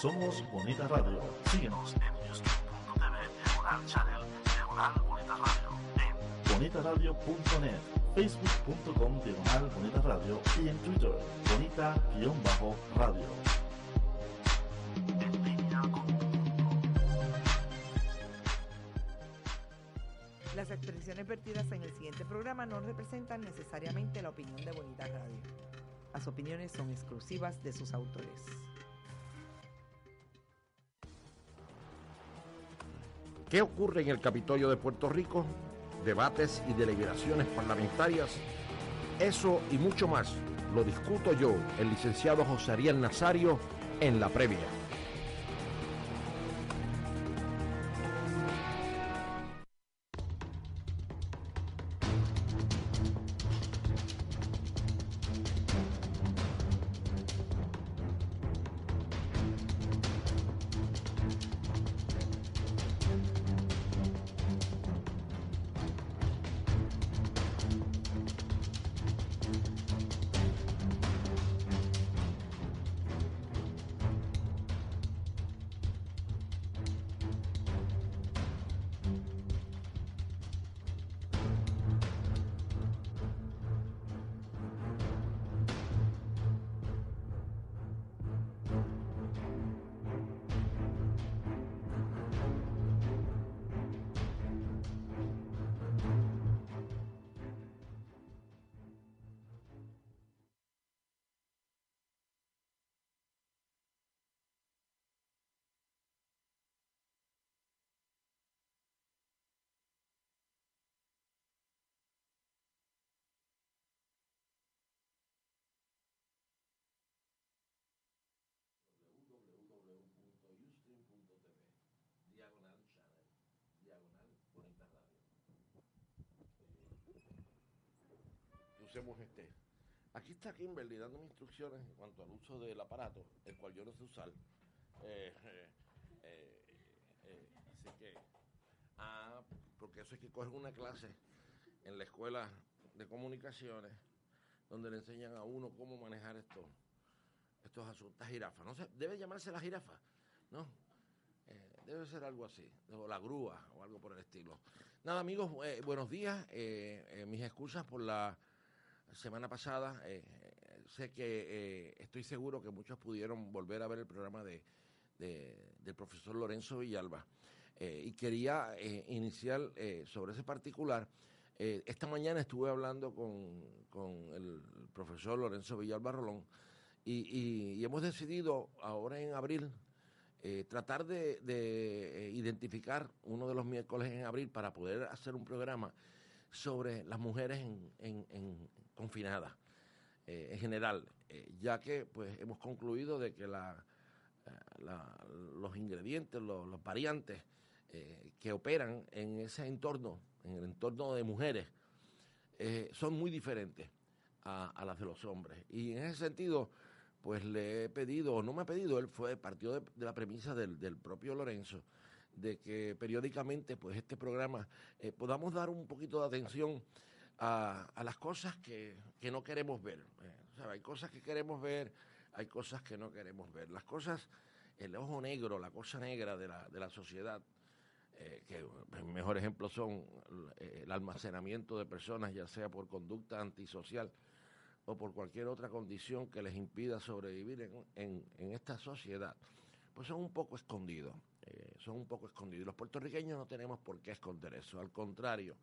Somos Bonita Radio. Síguenos en youtube.tv diagonal channel diagonal Bonita Radio en bonitaradio.net, facebook.com diagonal Bonita Radio y en Twitter Bonita-radio. Las expresiones vertidas en el siguiente programa no representan necesariamente la opinión de Bonita Radio. Las opiniones son exclusivas de sus autores. ¿Qué ocurre en el Capitolio de Puerto Rico? Debates y deliberaciones parlamentarias. Eso y mucho más lo discuto yo, el licenciado José Ariel Nazario, en la previa. Que este aquí está Kimberly dándome instrucciones en cuanto al uso del aparato el cual yo no sé usar eh, eh, eh, eh, así que ah porque eso es que cogen una clase en la escuela de comunicaciones donde le enseñan a uno cómo manejar esto estos asuntos, jirafa. No sé, debe llamarse la jirafa, ¿no? Debe ser algo así, o la grúa o algo por el estilo. Nada, amigos, buenos días. Mis excusas por la semana pasada. Eh, sé que eh, estoy seguro que muchos pudieron volver a ver el programa de, de- del profesor Lorenzo Villalba. Eh, y quería iniciar sobre ese particular. Esta mañana estuve hablando con, con el profesor Lorenzo Villalba Rolón y, y- hemos decidido ahora en abril tratar de, de, identificar uno de los miércoles en abril para poder hacer un programa sobre las mujeres en confinadas eh, en general, eh, ya que pues hemos concluido de que la, eh, los ingredientes, los, variantes que operan en ese entorno, en el entorno de mujeres, son muy diferentes a, las de los hombres. Y en ese sentido, pues le he pedido, o no me ha pedido, él fue, partió de, la premisa del, propio Lorenzo, de que periódicamente, pues este programa, podamos dar un poquito de atención a, las cosas que, que no queremos ver. Eh, o sea, hay cosas que queremos ver, hay cosas que no queremos ver. Las cosas, el ojo negro, la cosa negra de la, de la sociedad, eh, que el mejor ejemplo son eh, el almacenamiento de personas, ya sea por conducta antisocial o por cualquier otra condición que les impida sobrevivir en, en- esta sociedad, pues son un poco escondidos, son un poco escondidos. Los puertorriqueños no tenemos por qué esconder eso, al contrario,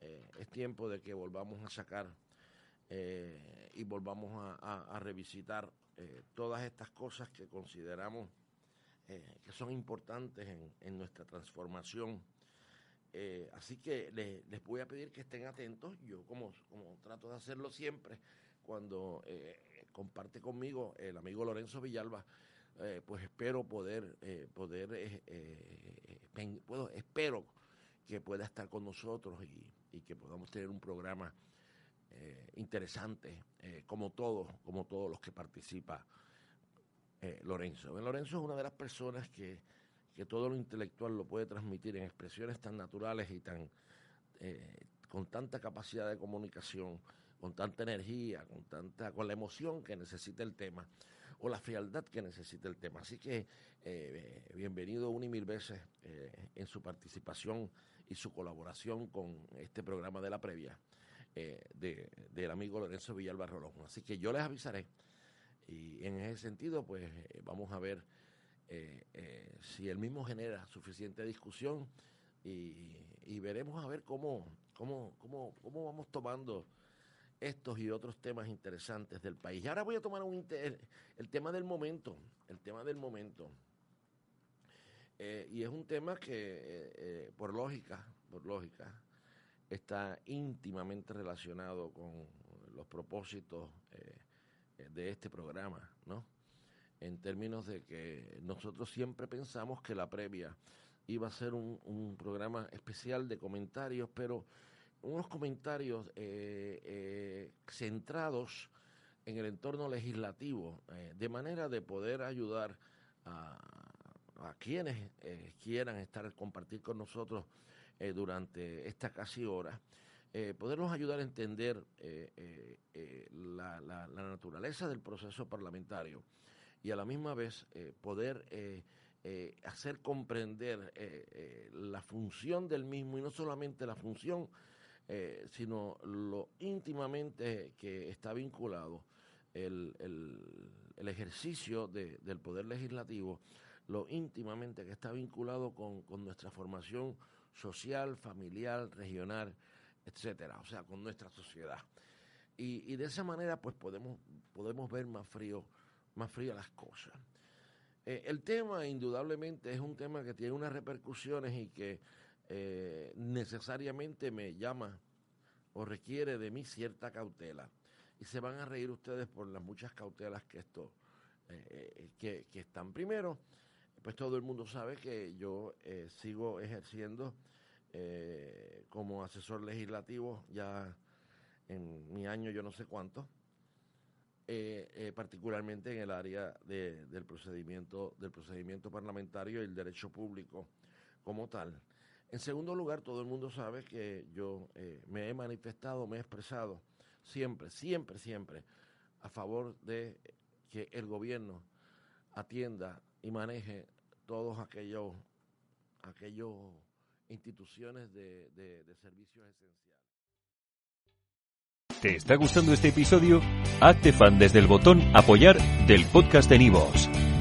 eh, es tiempo de que volvamos a sacar eh, y volvamos a, revisitar eh, todas estas cosas que consideramos que son importantes en, nuestra transformación. Así que le- les voy a pedir que estén atentos. Yo, como, como trato de hacerlo siempre, cuando comparte conmigo el amigo Lorenzo Villalba, pues espero poder, poder puedo, espero que pueda estar con nosotros y, y que podamos tener un programa eh, interesante, eh, como todos, como todos los que participa eh, Lorenzo. Lorenzo es una de las personas que, que todo lo intelectual lo puede transmitir en expresiones tan naturales y tan con tanta capacidad de comunicación, con tanta energía, con tanta, con la emoción que necesita el tema. O la frialdad que necesita el tema. Así que eh, bienvenido una y mil veces eh, en su participación y su colaboración con este programa de la previa eh, de, del amigo Lorenzo Villalba Rolón. Así que yo les avisaré y en ese sentido pues vamos a ver si el mismo genera suficiente discusión y, veremos a ver cómo, cómo, cómo, cómo vamos tomando estos y otros temas interesantes del país. Y ahora voy a tomar un el tema del momento, el tema del momento. Eh, y es un tema que, eh, eh, por lógica, por lógica, está íntimamente relacionado con los propósitos de este programa, ¿no? En términos de que nosotros siempre pensamos que la previa iba a ser un programa especial de comentarios, pero unos comentarios eh, eh, centrados en el entorno legislativo, eh, de manera de poder ayudar a, quienes quieran estar, compartir con nosotros durante esta casi hora, podernos ayudar a entender la, naturaleza del proceso parlamentario y a la misma vez poder hacer comprender la función del mismo y no solamente la función, eh, sino lo íntimamente que está vinculado el, el, ejercicio del poder legislativo, lo íntimamente que está vinculado con, nuestra formación social, familiar, regional, etcétera, o sea, con nuestra sociedad. Y, de esa manera, pues podemos, podemos ver más frío, más frío las cosas. Eh, el tema, indudablemente, es un tema que tiene unas repercusiones y que eh, necesariamente me llama o requiere de mí cierta cautela. Y se van a reír ustedes por las muchas cautelas que esto, eh, eh, que, que, están. Primero, pues todo el mundo sabe que yo sigo ejerciendo como asesor legislativo ya en mi año yo no sé cuánto, particularmente en el área de, del procedimiento del procedimiento parlamentario y el derecho público como tal. En segundo lugar, todo el mundo sabe que yo eh, me he manifestado, me he expresado siempre, siempre, siempre a favor de que el gobierno atienda y maneje todos aquellos, aquellos instituciones de, de servicios esenciales. ¿Te está gustando este episodio? Hazte fan desde el botón apoyar del podcast de Nivos.